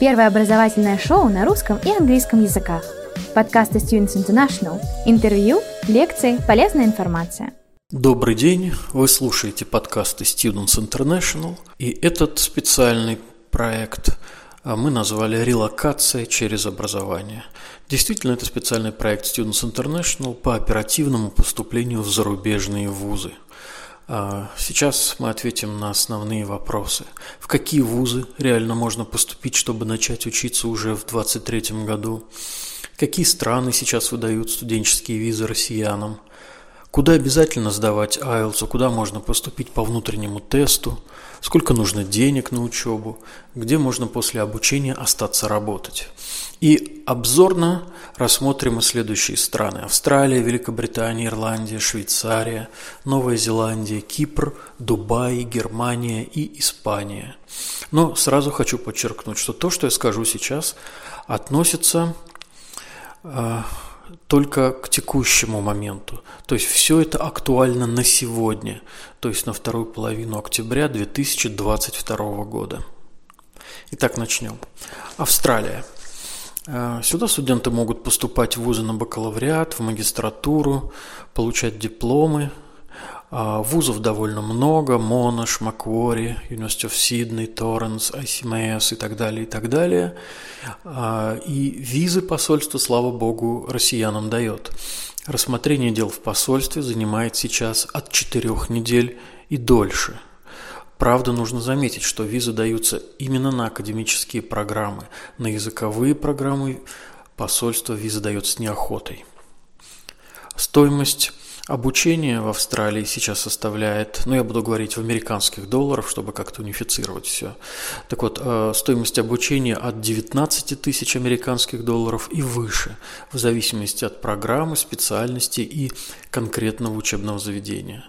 Первое образовательное шоу на русском и английском языках. Подкасты Students International. Интервью, лекции, полезная информация. Добрый день, вы слушаете подкасты Students International, и этот специальный проект а, мы назвали «Релокация через образование». Действительно, это специальный проект Students International по оперативному поступлению в зарубежные вузы – сейчас мы ответим на основные вопросы. В какие вузы реально можно поступить, чтобы начать учиться уже в 2023 году? Какие страны сейчас выдают студенческие визы россиянам? Куда обязательно сдавать IELTS, куда можно поступить по внутреннему тесту, сколько нужно денег на учебу, где можно после обучения остаться работать. И обзорно рассмотрим и следующие страны. Австралия, Великобритания, Ирландия, Швейцария, Новая Зеландия, Кипр, Дубай, Германия и Испания. Но сразу хочу подчеркнуть, что то, что я скажу сейчас, относится э, только к текущему моменту. То есть все это актуально на сегодня, то есть на вторую половину октября 2022 года. Итак, начнем. Австралия. Э, сюда студенты могут поступать в вузы на бакалавриат, в магистратуру, получать дипломы, вузов довольно много, Монаш, Маквори, University of Sydney, Торренс, ICMS и так далее, и так далее. А, и визы посольство, слава богу, россиянам дает. Рассмотрение дел в посольстве занимает сейчас от четырех недель и дольше. Правда, нужно заметить, что визы даются именно на академические программы. На языковые программы посольство визы дает с неохотой. Стоимость Обучение в Австралии сейчас составляет, ну я буду говорить в американских долларах, чтобы как-то унифицировать все. Так вот, э, стоимость обучения от 19 тысяч американских долларов и выше, в зависимости от программы, специальности и конкретного учебного заведения.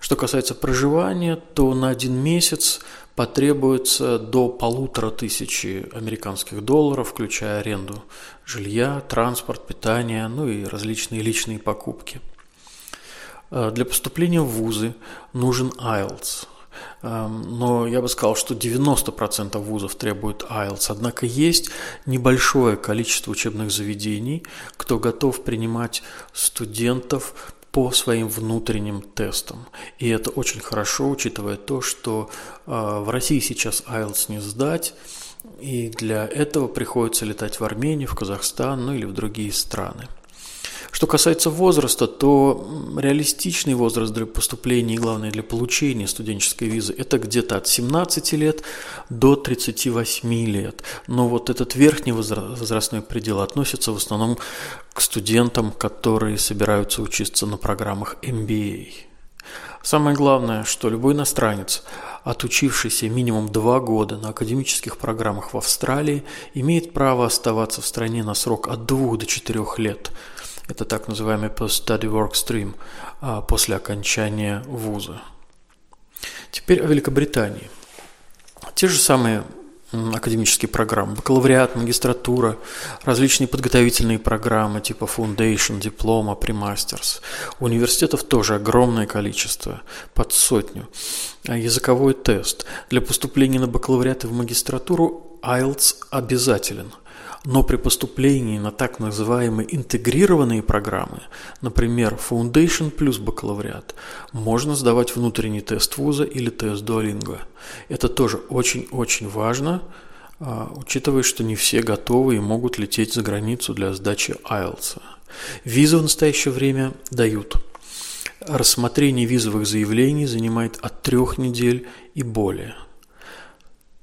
Что касается проживания, то на один месяц потребуется до полутора тысячи американских долларов, включая аренду жилья, транспорт, питание, ну и различные личные покупки – для поступления в вузы нужен IELTS. Эм, но я бы сказал, что 90% вузов требуют IELTS. Однако есть небольшое количество учебных заведений, кто готов принимать студентов по своим внутренним тестам. И это очень хорошо, учитывая то, что э, в России сейчас IELTS не сдать, и для этого приходится летать в Армению, в Казахстан, ну или в другие страны. Что касается возраста, то реалистичный возраст для поступления и, главное, для получения студенческой визы – это где-то от 17 лет до 38 лет. Но вот этот верхний возрастной предел относится в основном к студентам, которые собираются учиться на программах MBA. Самое главное, что любой иностранец, отучившийся минимум два года на академических программах в Австралии, имеет право оставаться в стране на срок от двух до четырех лет – это так называемый post-study work stream а, после окончания вуза. Теперь о Великобритании. Те же самые академические программы, бакалавриат, магистратура, различные подготовительные программы типа Foundation, диплома, премастерс. Университетов тоже огромное количество, под сотню. А языковой тест. Для поступления на бакалавриат и в магистратуру IELTS обязателен – но при поступлении на так называемые интегрированные программы, например, Foundation плюс бакалавриат, можно сдавать внутренний тест вуза или тест Duolingo. Это тоже очень-очень важно, а, учитывая, что не все готовы и могут лететь за границу для сдачи IELTS. Визы в настоящее время дают. Рассмотрение визовых заявлений занимает от трех недель и более –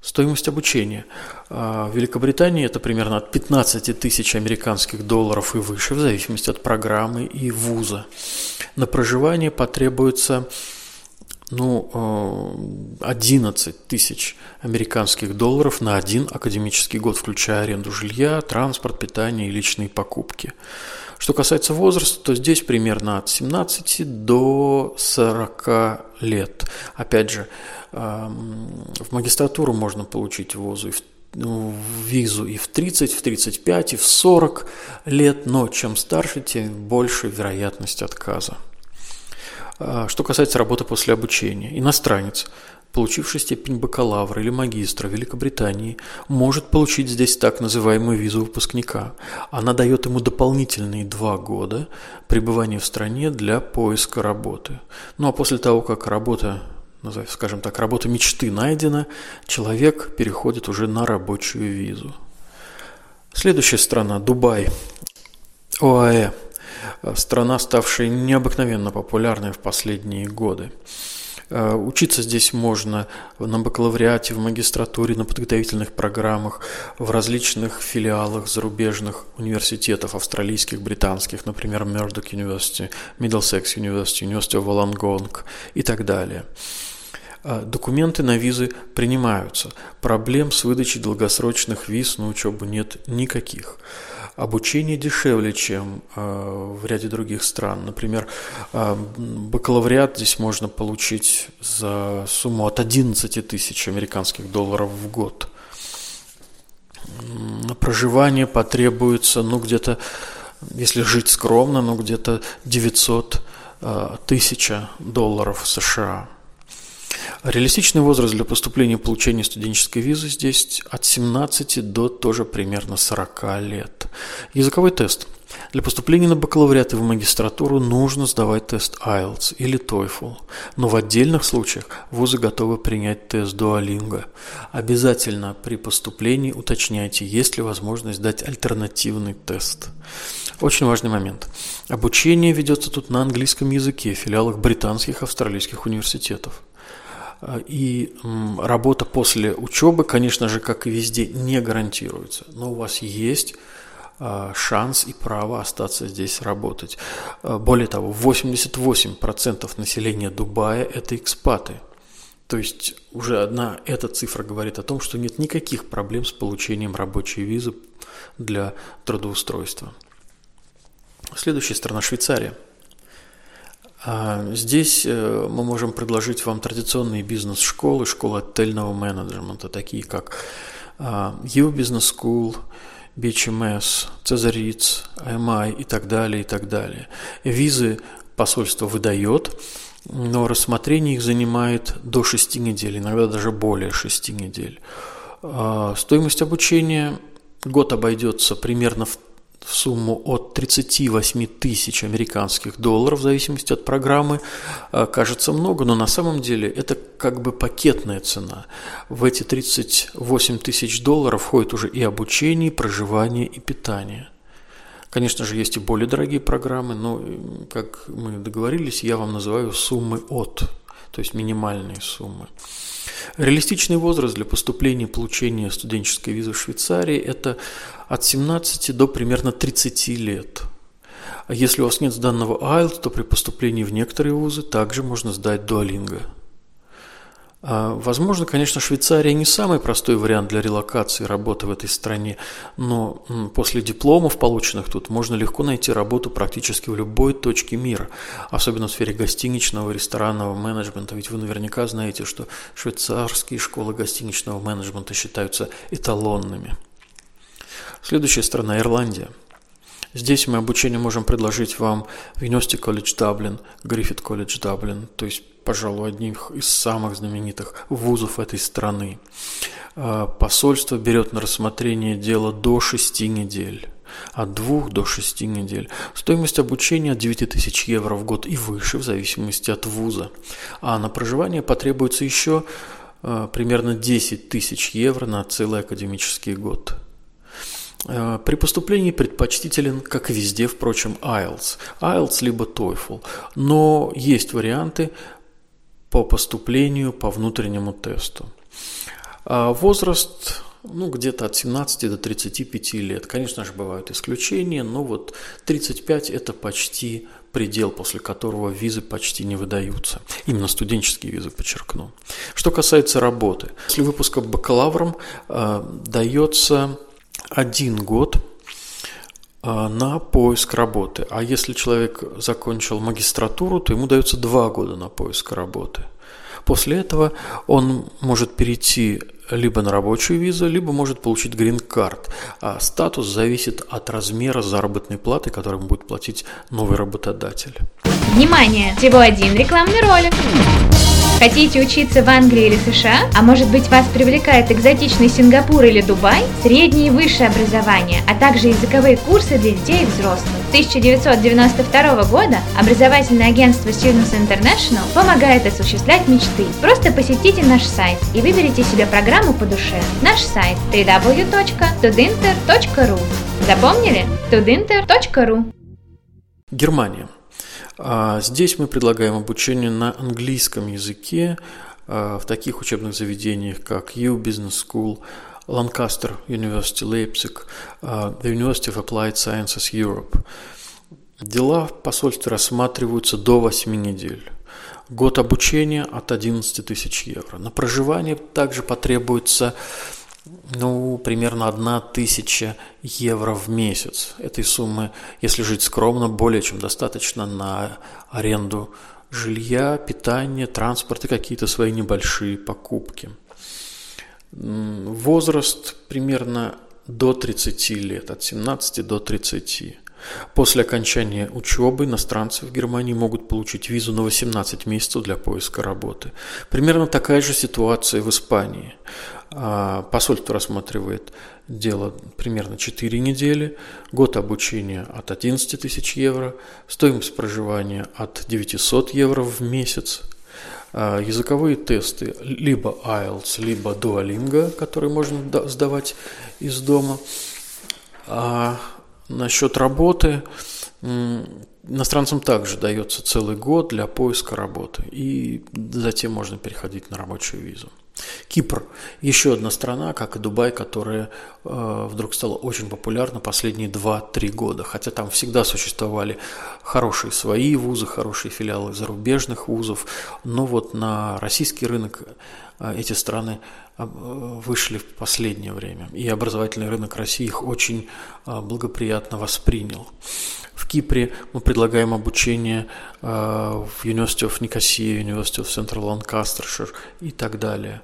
Стоимость обучения. А, в Великобритании это примерно от 15 тысяч американских долларов и выше, в зависимости от программы и вуза. На проживание потребуется ну, 11 э, тысяч американских долларов на один академический год, включая аренду жилья, транспорт, питание и личные покупки. Что касается возраста, то здесь примерно от 17 до 40 лет. Опять же, в магистратуру можно получить вузу и в ну, визу и в 30, в 35, и в 40 лет, но чем старше, тем больше вероятность отказа. А, что касается работы после обучения. Иностранец получивший степень бакалавра или магистра в Великобритании, может получить здесь так называемую визу выпускника. Она дает ему дополнительные два года пребывания в стране для поиска работы. Ну а после того, как работа скажем так, работа мечты найдена, человек переходит уже на рабочую визу. Следующая страна – Дубай. ОАЭ. Страна, ставшая необыкновенно популярной в последние годы. Э, учиться здесь можно на бакалавриате, в магистратуре, на подготовительных программах, в различных филиалах зарубежных университетов, австралийских, британских, например, Murdoch University, Middlesex University, University of Wollongong и так далее. Э, документы на визы принимаются. Проблем с выдачей долгосрочных виз на учебу нет никаких. Обучение дешевле, чем э, в ряде других стран. Например, э, бакалавриат здесь можно получить за сумму от 11 тысяч американских долларов в год. На проживание потребуется, ну, где-то, если жить скромно, ну, где-то 900 э, тысяч долларов США. Реалистичный возраст для поступления и получения студенческой визы здесь от 17 до тоже примерно 40 лет. Языковой тест. Для поступления на бакалавриат и в магистратуру нужно сдавать тест IELTS или TOEFL, но в отдельных случаях вузы готовы принять тест Duolingo. Обязательно при поступлении уточняйте, есть ли возможность дать альтернативный тест. Очень важный момент. Обучение ведется тут на английском языке в филиалах британских австралийских университетов. И работа после учебы, конечно же, как и везде, не гарантируется. Но у вас есть а, шанс и право остаться здесь работать. А, более того, 88% населения Дубая – это экспаты. То есть уже одна эта цифра говорит о том, что нет никаких проблем с получением рабочей визы для трудоустройства. Следующая страна – Швейцария – здесь э, мы можем предложить вам традиционные бизнес-школы, школы отельного менеджмента, такие как а, U Business School, BHMS, Цезариц, IMI и так далее, и так далее. Визы посольство выдает, но рассмотрение их занимает до 6 недель, иногда даже более 6 недель. А, стоимость обучения год обойдется примерно в в сумму от 38 тысяч американских долларов, в зависимости от программы, э, кажется много, но на самом деле это как бы пакетная цена. В эти 38 тысяч долларов входит уже и обучение, и проживание, и питание. Конечно же, есть и более дорогие программы, но, как мы договорились, я вам называю суммы от, то есть минимальные суммы. Реалистичный возраст для поступления и получения студенческой визы в Швейцарии – это от 17 до примерно 30 лет. А если у вас нет данного IELTS, то при поступлении в некоторые вузы также можно сдать Duolingo. А, возможно, конечно, Швейцария не самый простой вариант для релокации работы в этой стране, но после дипломов, полученных тут, можно легко найти работу практически в любой точке мира, особенно в сфере гостиничного, ресторанного менеджмента, ведь вы наверняка знаете, что швейцарские школы гостиничного менеджмента считаются эталонными. Следующая страна – Ирландия. Здесь мы обучение можем предложить вам в University College Dublin, Griffith College Dublin, то есть, пожалуй, одних из самых знаменитых вузов этой страны. А, посольство берет на рассмотрение дело до 6 недель от 2 до 6 недель. Стоимость обучения от 9 тысяч евро в год и выше, в зависимости от вуза. А на проживание потребуется еще а, примерно 10 тысяч евро на целый академический год. Э, при поступлении предпочтителен, как везде, впрочем, IELTS. IELTS либо TOEFL. Но есть варианты по поступлению по внутреннему тесту. А возраст ну, где-то от 17 до 35 лет. Конечно же, бывают исключения, но вот 35 – это почти предел, после которого визы почти не выдаются. Именно студенческие визы, подчеркну. Что касается работы. После выпуска бакалавром э, дается один год а, на поиск работы. А если человек закончил магистратуру, то ему дается два года на поиск работы. После этого он может перейти либо на рабочую визу, либо может получить грин-карт. А статус зависит от размера заработной платы, которую будет платить новый работодатель. Внимание! Всего один рекламный ролик. Хотите учиться в Англии или США? А может быть вас привлекает экзотичный Сингапур или Дубай? Среднее и высшее образование, а также языковые курсы для детей и взрослых. С 1992 года образовательное агентство Students International помогает осуществлять мечты. Просто посетите наш сайт и выберите себе программу по душе. Наш сайт www.tudinter.ru Запомнили? tudinter.ru Германия. А, здесь мы предлагаем обучение на английском языке а, в таких учебных заведениях, как U Business School, Lancaster University Leipzig, а, The University of Applied Sciences Europe. Дела в посольстве рассматриваются до 8 недель. Год обучения от 11 тысяч евро. На проживание также потребуется ну, примерно одна тысяча евро в месяц. Этой суммы, если жить скромно, более чем достаточно на аренду жилья, питание, транспорт и какие-то свои небольшие покупки. Возраст примерно до 30 лет, от 17 до 30. После окончания учебы иностранцы в Германии могут получить визу на 18 месяцев для поиска работы. Примерно такая же ситуация в Испании. А, посольство рассматривает дело примерно 4 недели, год обучения от 11 тысяч евро, стоимость проживания от 900 евро в месяц, а, языковые тесты либо IELTS, либо Duolingo, которые можно сдавать из дома. Насчет работы иностранцам также дается целый год для поиска работы, и затем можно переходить на рабочую визу. Кипр – еще одна страна, как и Дубай, которая э, вдруг стала очень популярна последние 2-3 года. Хотя там всегда существовали хорошие свои вузы, хорошие филиалы зарубежных вузов. Но вот на российский рынок э, эти страны вышли в последнее время. И образовательный рынок России их очень э, благоприятно воспринял. В Кипре мы предлагаем обучение э, в University of Nicosia, University of Central Lancastershire и так далее.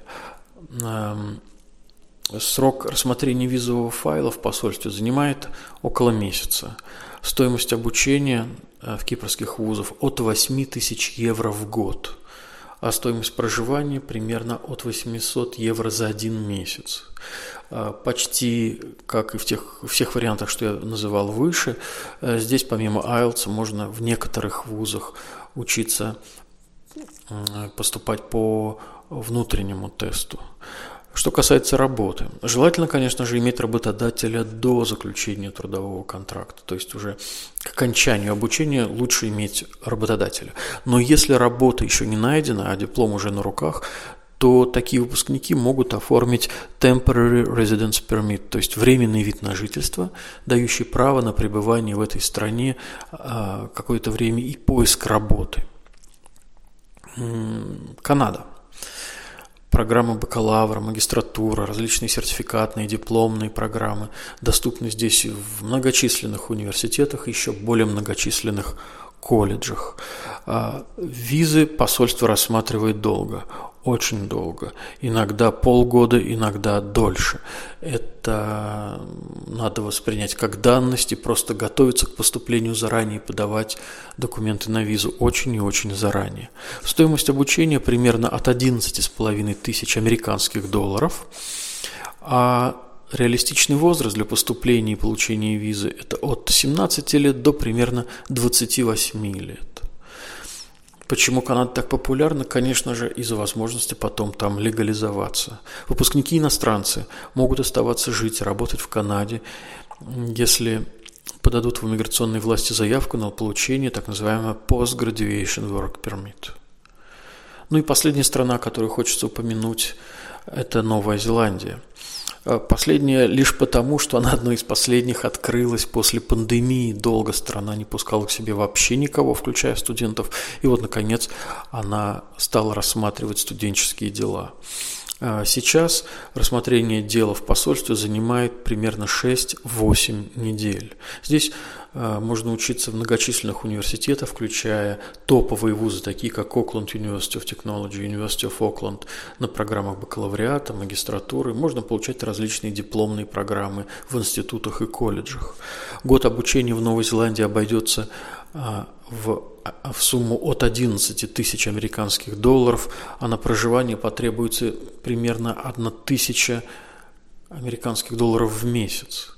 Срок рассмотрения визового файла в посольстве занимает около месяца. Стоимость обучения в кипрских вузах от 8 тысяч евро в год, а стоимость проживания примерно от 800 евро за один месяц. А, почти как и в тех всех вариантах, что я называл выше, э, здесь помимо IELTS можно в некоторых вузах учиться поступать по внутреннему тесту. Что касается работы, желательно, конечно же, иметь работодателя до заключения трудового контракта, то есть уже к окончанию обучения лучше иметь работодателя. Но если работа еще не найдена, а диплом уже на руках, то такие выпускники могут оформить temporary residence permit, то есть временный вид на жительство, дающий право на пребывание в этой стране а, какое-то время и поиск работы. Канада. Программы бакалавра, магистратура, различные сертификатные, дипломные программы доступны здесь в многочисленных университетах, еще более многочисленных колледжах. А, визы посольство рассматривает долго очень долго, иногда полгода, иногда дольше. Это надо воспринять как данность и просто готовиться к поступлению заранее, подавать документы на визу очень и очень заранее. Стоимость обучения примерно от 11,5 тысяч американских долларов, а реалистичный возраст для поступления и получения визы – это от 17 лет до примерно 28 лет. Почему Канада так популярна? Конечно же, из-за возможности потом там легализоваться. Выпускники иностранцы могут оставаться жить, работать в Канаде, если подадут в иммиграционные власти заявку на получение так называемого Post-Graduation Work Permit. Ну и последняя страна, которую хочется упомянуть, это Новая Зеландия – последняя лишь потому, что она одной из последних открылась после пандемии. Долго страна не пускала к себе вообще никого, включая студентов. И вот, наконец, она стала рассматривать студенческие дела. Э, сейчас рассмотрение дела в посольстве занимает примерно 6-8 недель. Здесь Э, можно учиться в многочисленных университетах, включая топовые вузы, такие как Auckland University of Technology, University of Auckland, на программах бакалавриата, магистратуры. Можно получать различные дипломные программы в институтах и колледжах. Год обучения в Новой Зеландии обойдется э, в, в сумму от 11 тысяч американских долларов, а на проживание потребуется примерно 1 тысяча американских долларов в месяц.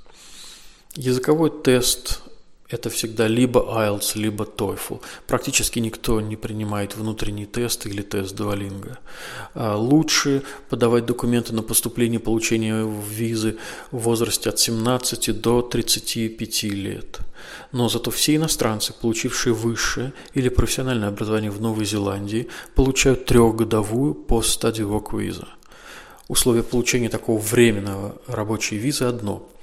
Языковой тест это всегда либо IELTS, либо TOEFL. Практически никто не принимает внутренний тест или тест Duolingo. А лучше подавать документы на поступление получения визы в возрасте от 17 до 35 лет. Но зато все иностранцы, получившие высшее или профессиональное образование в Новой Зеландии, получают трехгодовую пост-стадию work виза. Условие получения такого временного рабочей визы одно –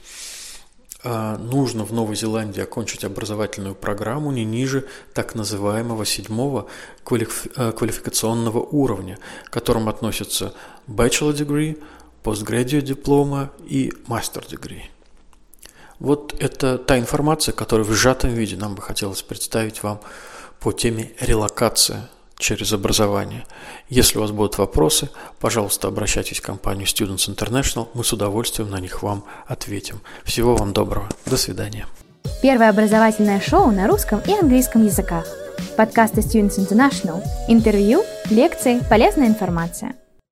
нужно в Новой Зеландии окончить образовательную программу не ниже так называемого седьмого э, квалификационного уровня, к которым относятся bachelor degree, postgraduate диплома и master degree. Вот это та информация, которую в сжатом виде нам бы хотелось представить вам по теме релокация через образование. Если у вас будут вопросы, пожалуйста, обращайтесь в компанию Students International, мы с удовольствием на них вам ответим. Всего вам доброго. До свидания. Первое образовательное шоу на русском и английском языках. Подкасты Students International. Интервью, лекции, полезная информация –